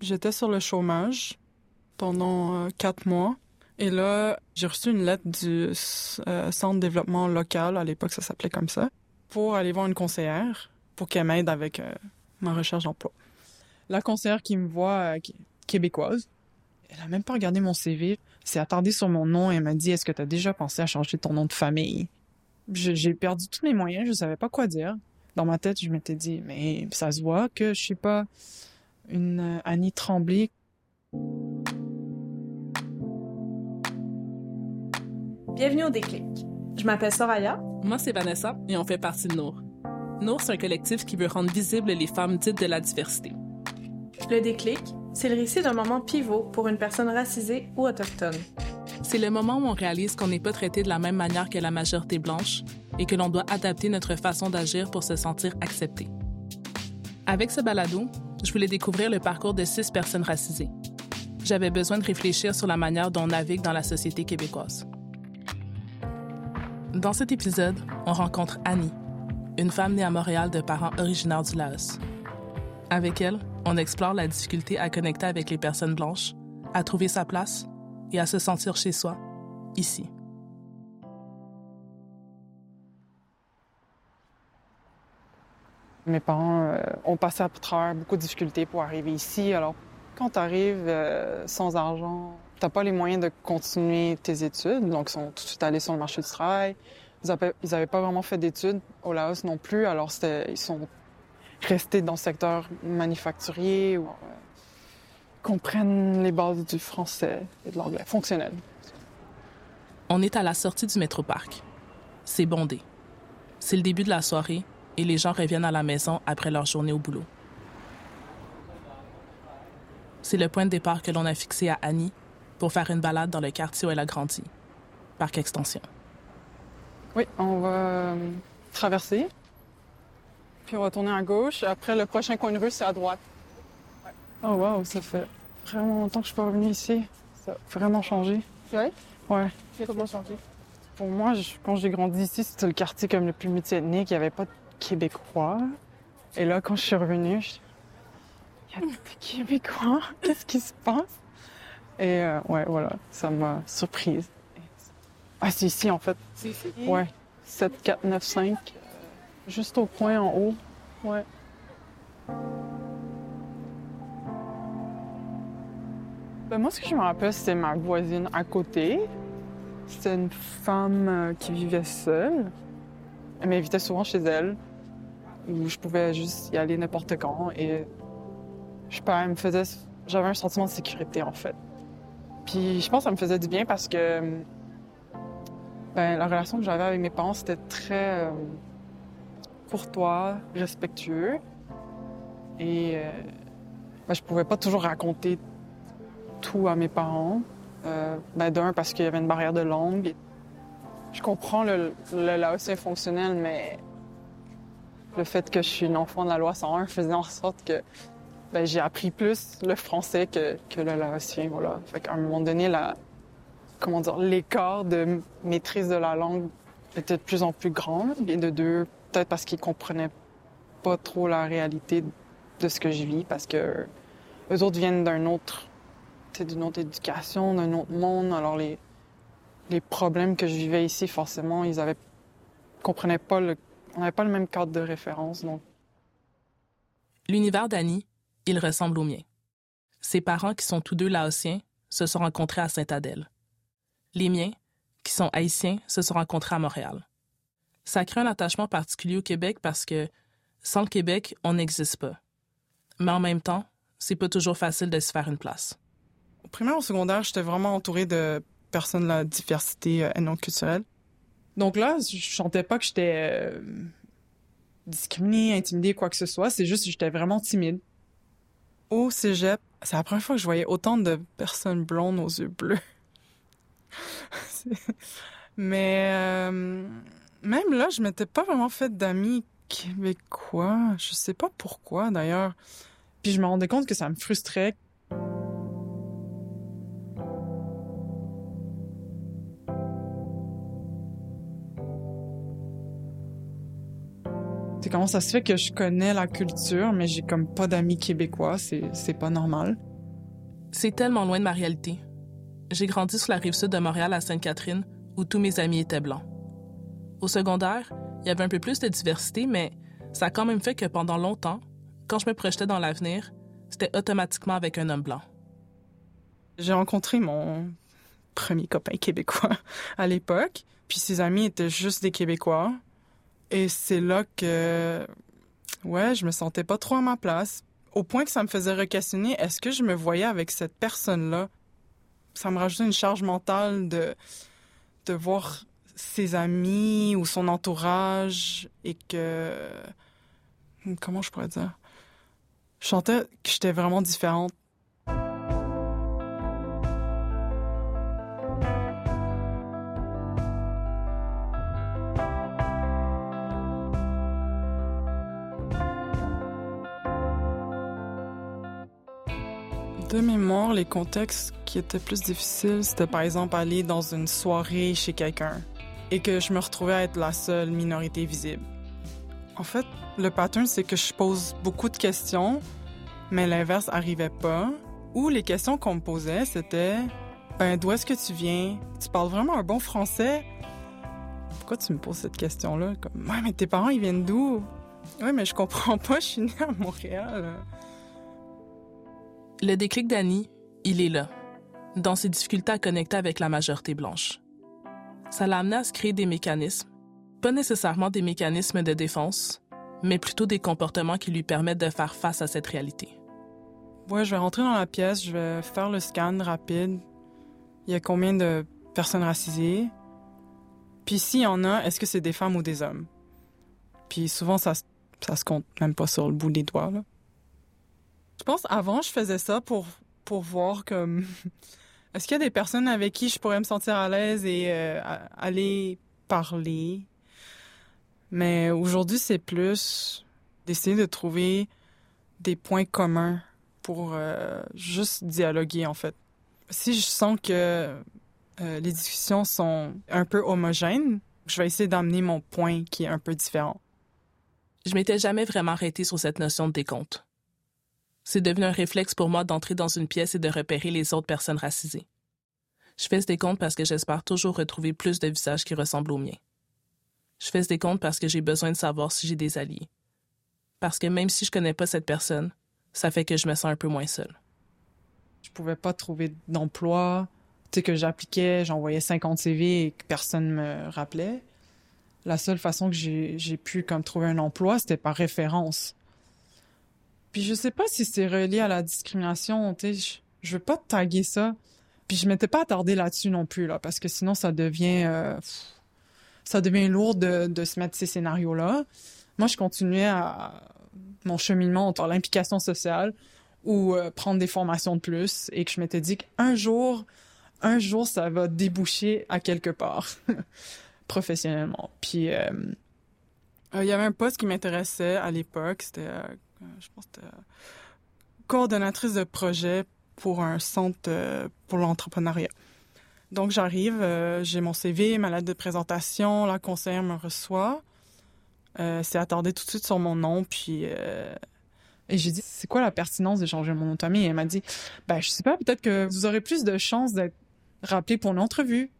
J'étais sur le chômage pendant euh, quatre mois. Et là, j'ai reçu une lettre du euh, Centre de développement local, à l'époque ça s'appelait comme ça, pour aller voir une conseillère pour qu'elle m'aide avec euh, ma recherche d'emploi. La conseillère qui me voit, québécoise, elle a même pas regardé mon CV, s'est attardée sur mon nom et m'a dit Est-ce que tu as déjà pensé à changer ton nom de famille? J'ai perdu tous mes moyens, je savais pas quoi dire. Dans ma tête, je m'étais dit Mais ça se voit que je suis pas une Annie Tremblay. Bienvenue au Déclic. Je m'appelle Soraya. Moi, c'est Vanessa et on fait partie de Nour. Nour, c'est un collectif qui veut rendre visibles les femmes dites de la diversité. Le Déclic, c'est le récit d'un moment pivot pour une personne racisée ou autochtone. C'est le moment où on réalise qu'on n'est pas traité de la même manière que la majorité blanche et que l'on doit adapter notre façon d'agir pour se sentir accepté. Avec ce balado, je voulais découvrir le parcours de six personnes racisées. J'avais besoin de réfléchir sur la manière dont on navigue dans la société québécoise. Dans cet épisode, on rencontre Annie, une femme née à Montréal de parents originaires du Laos. Avec elle, on explore la difficulté à connecter avec les personnes blanches, à trouver sa place et à se sentir chez soi, ici. Mes parents euh, ont passé à travers beaucoup de difficultés pour arriver ici. Alors, quand tu arrives euh, sans argent, tu n'as pas les moyens de continuer tes études. Donc, ils sont tout de suite allés sur le marché du travail. Ils n'avaient pas vraiment fait d'études au Laos non plus. Alors, ils sont restés dans le secteur manufacturier ou euh, comprennent les bases du français et de l'anglais fonctionnel. On est à la sortie du métroparc. C'est bondé. C'est le début de la soirée et les gens reviennent à la maison après leur journée au boulot. C'est le point de départ que l'on a fixé à Annie pour faire une balade dans le quartier où elle a grandi, Parc Extension. Oui, on va euh, traverser, puis on va tourner à gauche. Après, le prochain coin de rue, c'est à droite. Oh wow, ça fait vraiment longtemps que je suis pas revenue ici. Ça a vraiment changé. Oui? Ouais. C'est comment changé? Pour moi, quand j'ai grandi ici, c'était le quartier comme le plus multiethnique. Il n'y avait pas de Québécois. Et là, quand je suis revenue, je... il y a des Québécois. Qu'est-ce qui se passe? Et euh, ouais, voilà, ça m'a surprise. Ah, c'est ici, en fait. C'est ici? Ouais. 7, 4, 9, 5. Juste au coin en haut. Ouais. Ben moi, ce que je me rappelle, c'est ma voisine à côté. C'était une femme euh, qui vivait seule. Elle m'invitait souvent chez elle, où je pouvais juste y aller n'importe quand. Et je pas, me. J'avais un sentiment de sécurité, en fait. Puis je pense que ça me faisait du bien parce que. Ben, la relation que j'avais avec mes parents, c'était très euh, courtois, respectueux. Et euh, ben, je pouvais pas toujours raconter tout à mes parents. Euh, ben, D'un, parce qu'il y avait une barrière de langue. Je comprends le, le laotien fonctionnel, mais le fait que je suis une enfant de la loi 101 faisait en sorte que ben, j'ai appris plus le français que, le laotien. Voilà. Un moment donné, la, comment dire, l'écart de maîtrise de la langue était de plus en plus grand. Et de deux, peut-être parce qu'ils comprenaient pas trop la réalité de ce que je vis, parce que eux autres viennent d'un autre d'une autre éducation, d'un autre monde. Alors les, les problèmes que je vivais ici, forcément, ils avaient comprenaient pas le, on n'avait pas le même cadre de référence. Donc. L'univers d'Annie, il ressemble au mien. Ses parents, qui sont tous deux laotiens, se sont rencontrés à Sainte-Adèle. Les miens, qui sont haïtiens, se sont rencontrés à Montréal. Ça crée un attachement particulier au Québec parce que sans le Québec, on n'existe pas. Mais en même temps, c'est pas toujours facile de se faire une place. Au primaire, au secondaire, j'étais vraiment entourée de personnes de la diversité euh, non culturelle. Donc là, je chantais pas que j'étais euh, discriminée, intimidée, quoi que ce soit. C'est juste que j'étais vraiment timide. Au cégep, c'est la première fois que je voyais autant de personnes blondes aux yeux bleus. Mais euh, même là, je m'étais pas vraiment fait d'amis québécois. Je sais pas pourquoi d'ailleurs. Puis je me rendais compte que ça me frustrait C'est comment ça se fait que je connais la culture, mais j'ai comme pas d'amis québécois, c'est, c'est pas normal. C'est tellement loin de ma réalité. J'ai grandi sur la rive sud de Montréal à Sainte-Catherine, où tous mes amis étaient blancs. Au secondaire, il y avait un peu plus de diversité, mais ça a quand même fait que pendant longtemps, quand je me projetais dans l'avenir, c'était automatiquement avec un homme blanc. J'ai rencontré mon premier copain québécois à l'époque, puis ses amis étaient juste des Québécois. Et c'est là que, ouais, je me sentais pas trop à ma place, au point que ça me faisait re-questionner est-ce que je me voyais avec cette personne-là? Ça me rajoutait une charge mentale de, de voir ses amis ou son entourage et que, comment je pourrais dire, je sentais que j'étais vraiment différente. Les contextes qui étaient plus difficiles, c'était par exemple aller dans une soirée chez quelqu'un et que je me retrouvais à être la seule minorité visible. En fait, le pattern, c'est que je pose beaucoup de questions, mais l'inverse arrivait pas. Ou les questions qu'on me posait, c'était Ben, d'où est-ce que tu viens? Tu parles vraiment un bon français? Pourquoi tu me poses cette question-là? Comme, ouais, mais tes parents, ils viennent d'où? Ouais, mais je comprends pas, je suis née à Montréal. Le déclic d'Annie, il est là, dans ses difficultés à connecter avec la majorité blanche. Ça l'a amené à se créer des mécanismes, pas nécessairement des mécanismes de défense, mais plutôt des comportements qui lui permettent de faire face à cette réalité. Ouais, je vais rentrer dans la pièce, je vais faire le scan rapide. Il y a combien de personnes racisées? Puis s'il y en a, est-ce que c'est des femmes ou des hommes? Puis souvent, ça, ça se compte même pas sur le bout des doigts. Je pense avant, je faisais ça pour, pour voir comme... Est-ce qu'il y a des personnes avec qui je pourrais me sentir à l'aise et euh, aller parler? Mais aujourd'hui, c'est plus d'essayer de trouver des points communs pour euh, juste dialoguer, en fait. Si je sens que euh, les discussions sont un peu homogènes, je vais essayer d'amener mon point qui est un peu différent. Je m'étais jamais vraiment arrêtée sur cette notion de décompte. C'est devenu un réflexe pour moi d'entrer dans une pièce et de repérer les autres personnes racisées. Je fais ce décompte parce que j'espère toujours retrouver plus de visages qui ressemblent aux miens. Je fais ce décompte parce que j'ai besoin de savoir si j'ai des alliés. Parce que même si je connais pas cette personne, ça fait que je me sens un peu moins seule. Je pouvais pas trouver d'emploi. Tu sais, que j'appliquais, j'envoyais 50 CV et que personne me rappelait. La seule façon que j'ai pu comme trouver un emploi, c'était par référence. Puis je sais pas si c'est relié à la discrimination, tu sais, je, veux pas taguer ça. Puis je m'étais pas attardée là-dessus non plus, là, parce que sinon ça devient... Euh, ça devient lourd de, de se mettre ces scénarios-là. Moi, je continuais à mon cheminement entre l'implication sociale ou euh, prendre des formations de plus et que je m'étais dit qu'un jour, un jour, ça va déboucher à quelque part professionnellement. Puis euh, il y avait un poste qui m'intéressait à l'époque, c'était je pense que coordonnatrice de projet pour un centre euh, pour l'entrepreneuriat. Donc j'arrive, euh, j'ai mon CV, ma lettre de présentation, la conseillère me reçoit. c'est attardé tout de suite sur mon nom, puis et j'ai dit c'est quoi la pertinence de changer mon nom de Et elle m'a dit ben je sais pas, peut-être que vous aurez plus de chances d'être rappelé pour une entrevue.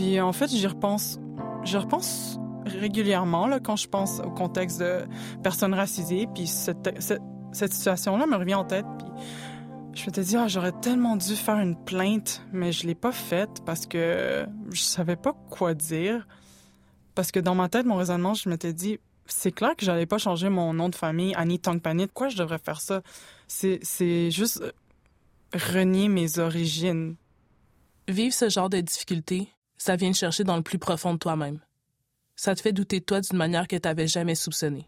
Puis en fait, j'y repense, je repense régulièrement là, quand je pense au contexte de personnes racisées. Puis cette, cette, situation-là me revient en tête. Puis je me suis dit, ah, j'aurais tellement dû faire une plainte, mais je l'ai pas faite parce que je savais pas quoi dire. Parce que dans ma tête, mon raisonnement, je m'étais dit, c'est clair que j'allais pas changer mon nom de famille, Annie Tongpanit. Pourquoi je devrais faire ça? C'est juste renier mes origines. Vivre ce genre de difficultés, ça vient te chercher dans le plus profond de toi-même. Ça te fait douter de toi d'une manière que tu n'avais jamais soupçonnée.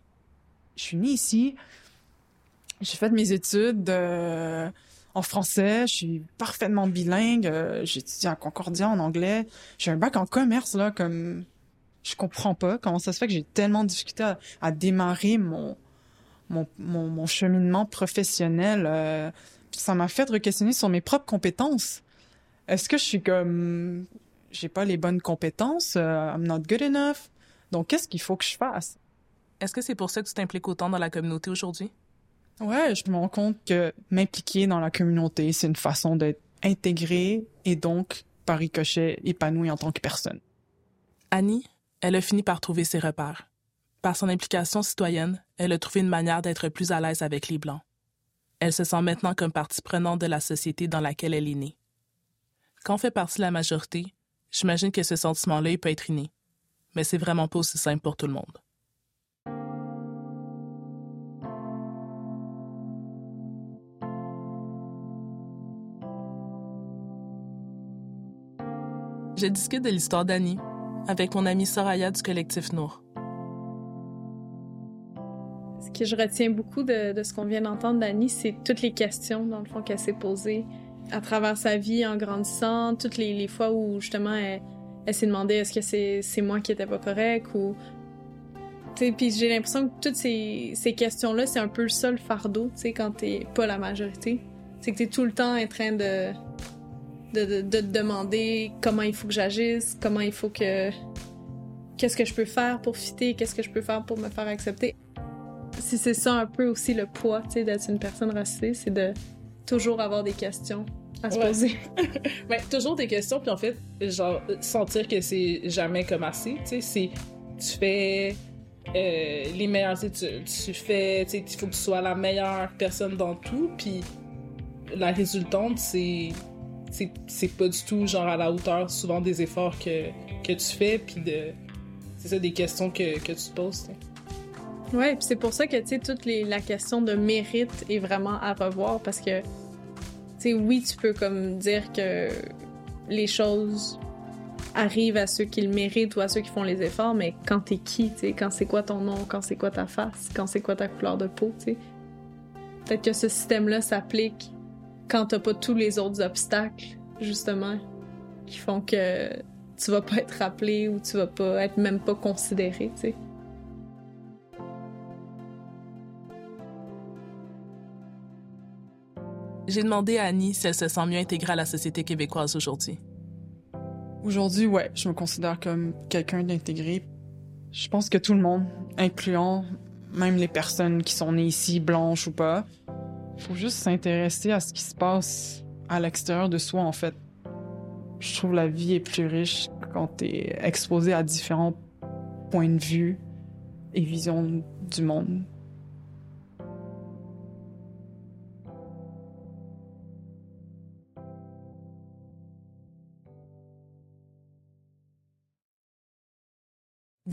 Je suis née ici. J'ai fait mes études euh, en français. Je suis parfaitement bilingue. Euh, j'ai en Concordia en anglais. J'ai un bac en commerce, là, comme... Je comprends pas comment ça se fait que j'ai tellement de difficulté à, démarrer mon, mon, cheminement professionnel. Euh, ça m'a fait re-questionner sur mes propres compétences. Est-ce que je suis comme j'ai pas les bonnes compétences, euh, I'm not good enough. Donc, qu'est-ce qu'il faut que je fasse? Est-ce que c'est pour ça que tu t'impliques autant dans la communauté aujourd'hui? Ouais, je me rends compte que m'impliquer dans la communauté, c'est une façon d'être intégré et donc, par ricochet, épanoui en tant que personne. Annie, elle a fini par trouver ses repères. Par son implication citoyenne, elle a trouvé une manière d'être plus à l'aise avec les Blancs. Elle se sent maintenant comme partie prenante de la société dans laquelle elle est née. Quand on fait partie de la majorité, j'imagine que ce sentiment-là, il peut être inné. Mais c'est vraiment pas aussi simple pour tout le monde. Je discute de l'histoire d'Annie avec mon amie Soraya du collectif Nour. Ce que je retiens beaucoup de, de ce qu'on vient d'entendre d'Annie, c'est toutes les questions, dans le fond, qu'elle s'est posées à travers sa vie en grandissant, toutes les, fois où, justement, elle, s'est demandé est-ce que c'est, c'est moi qui étais pas correct ou... Puis j'ai l'impression que toutes ces, ces questions-là, c'est un peu le seul fardeau, tu sais, quand t'es pas la majorité. C'est que t'es tout le temps en train de de, de, de te demander comment il faut que j'agisse, comment il faut que... Qu'est-ce que je peux faire pour fitter, qu'est-ce que je peux faire pour me faire accepter. Si c'est ça un peu aussi le poids, tu sais, d'être une personne racisée, c'est de toujours avoir des questions à se Ouais. poser. Ben, toujours des questions, puis en fait, genre, sentir que c'est jamais comme assez, tu sais, c'est, tu fais euh, les meilleures études, tu fais, tu sais, il faut que tu sois la meilleure personne dans tout, puis la résultante, c'est, c'est, c'est pas du tout, genre, à la hauteur, souvent, des efforts que, que tu fais, puis de, c'est ça, des questions que, que tu te poses, tu sais. Ouais, c'est pour ça que, tu sais, toute la question de mérite est vraiment à revoir parce que, tu sais, oui, tu peux comme dire que les choses arrivent à ceux qui le méritent ou à ceux qui font les efforts, mais quand t'es qui, tu sais, quand c'est quoi ton nom, quand c'est quoi ta face, quand c'est quoi ta couleur de peau, tu sais. Peut-être que ce système-là s'applique quand t'as pas tous les autres obstacles, justement, qui font que tu vas pas être rappelé ou tu vas pas être même pas considéré, tu sais. J'ai demandé à Annie si elle se sent mieux intégrée à la société québécoise aujourd'hui. Aujourd'hui, ouais, je me considère comme quelqu'un d'intégré. Je pense que tout le monde, incluant même les personnes qui sont nées ici, blanches ou pas, faut juste s'intéresser à ce qui se passe à l'extérieur de soi, en fait. Je trouve la vie est plus riche quand t'es exposé à différents points de vue et visions du monde.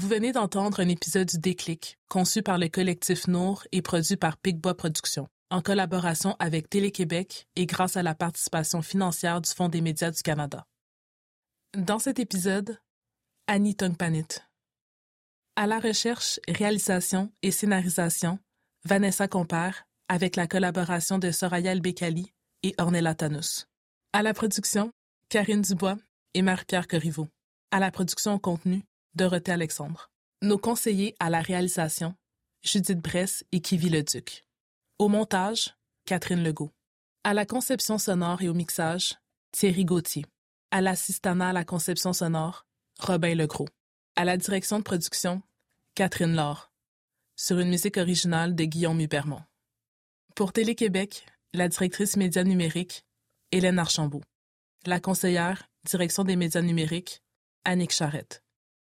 Venez d'entendre un épisode du Déclic, conçu par le collectif Nour et produit par Picbois Productions, en collaboration avec Télé-Québec et grâce à la participation financière du Fonds des médias du Canada. Dans cet épisode, Annie Tongpanit. À la recherche, réalisation et scénarisation, Vanessa Compère, avec la collaboration de Soraya El-Bekali et Ornella Tanus. À la production, Karine Dubois et Marie-Pierre Corriveau. À la production au contenu, Dorothée Alexandre. Nos conseillers à la réalisation, Judith Bress et Kivi Leduc. Au montage, Catherine Legault. À la conception sonore et au mixage, Thierry Gauthier. À l'assistanat à la conception sonore, Robin Legros. À la direction de production, Catherine Laure. Sur une musique originale de Guillaume Hubermont. Pour Télé-Québec, la directrice médias numériques, Hélène Archambault. La conseillère, direction des médias numériques, Annick Charrette.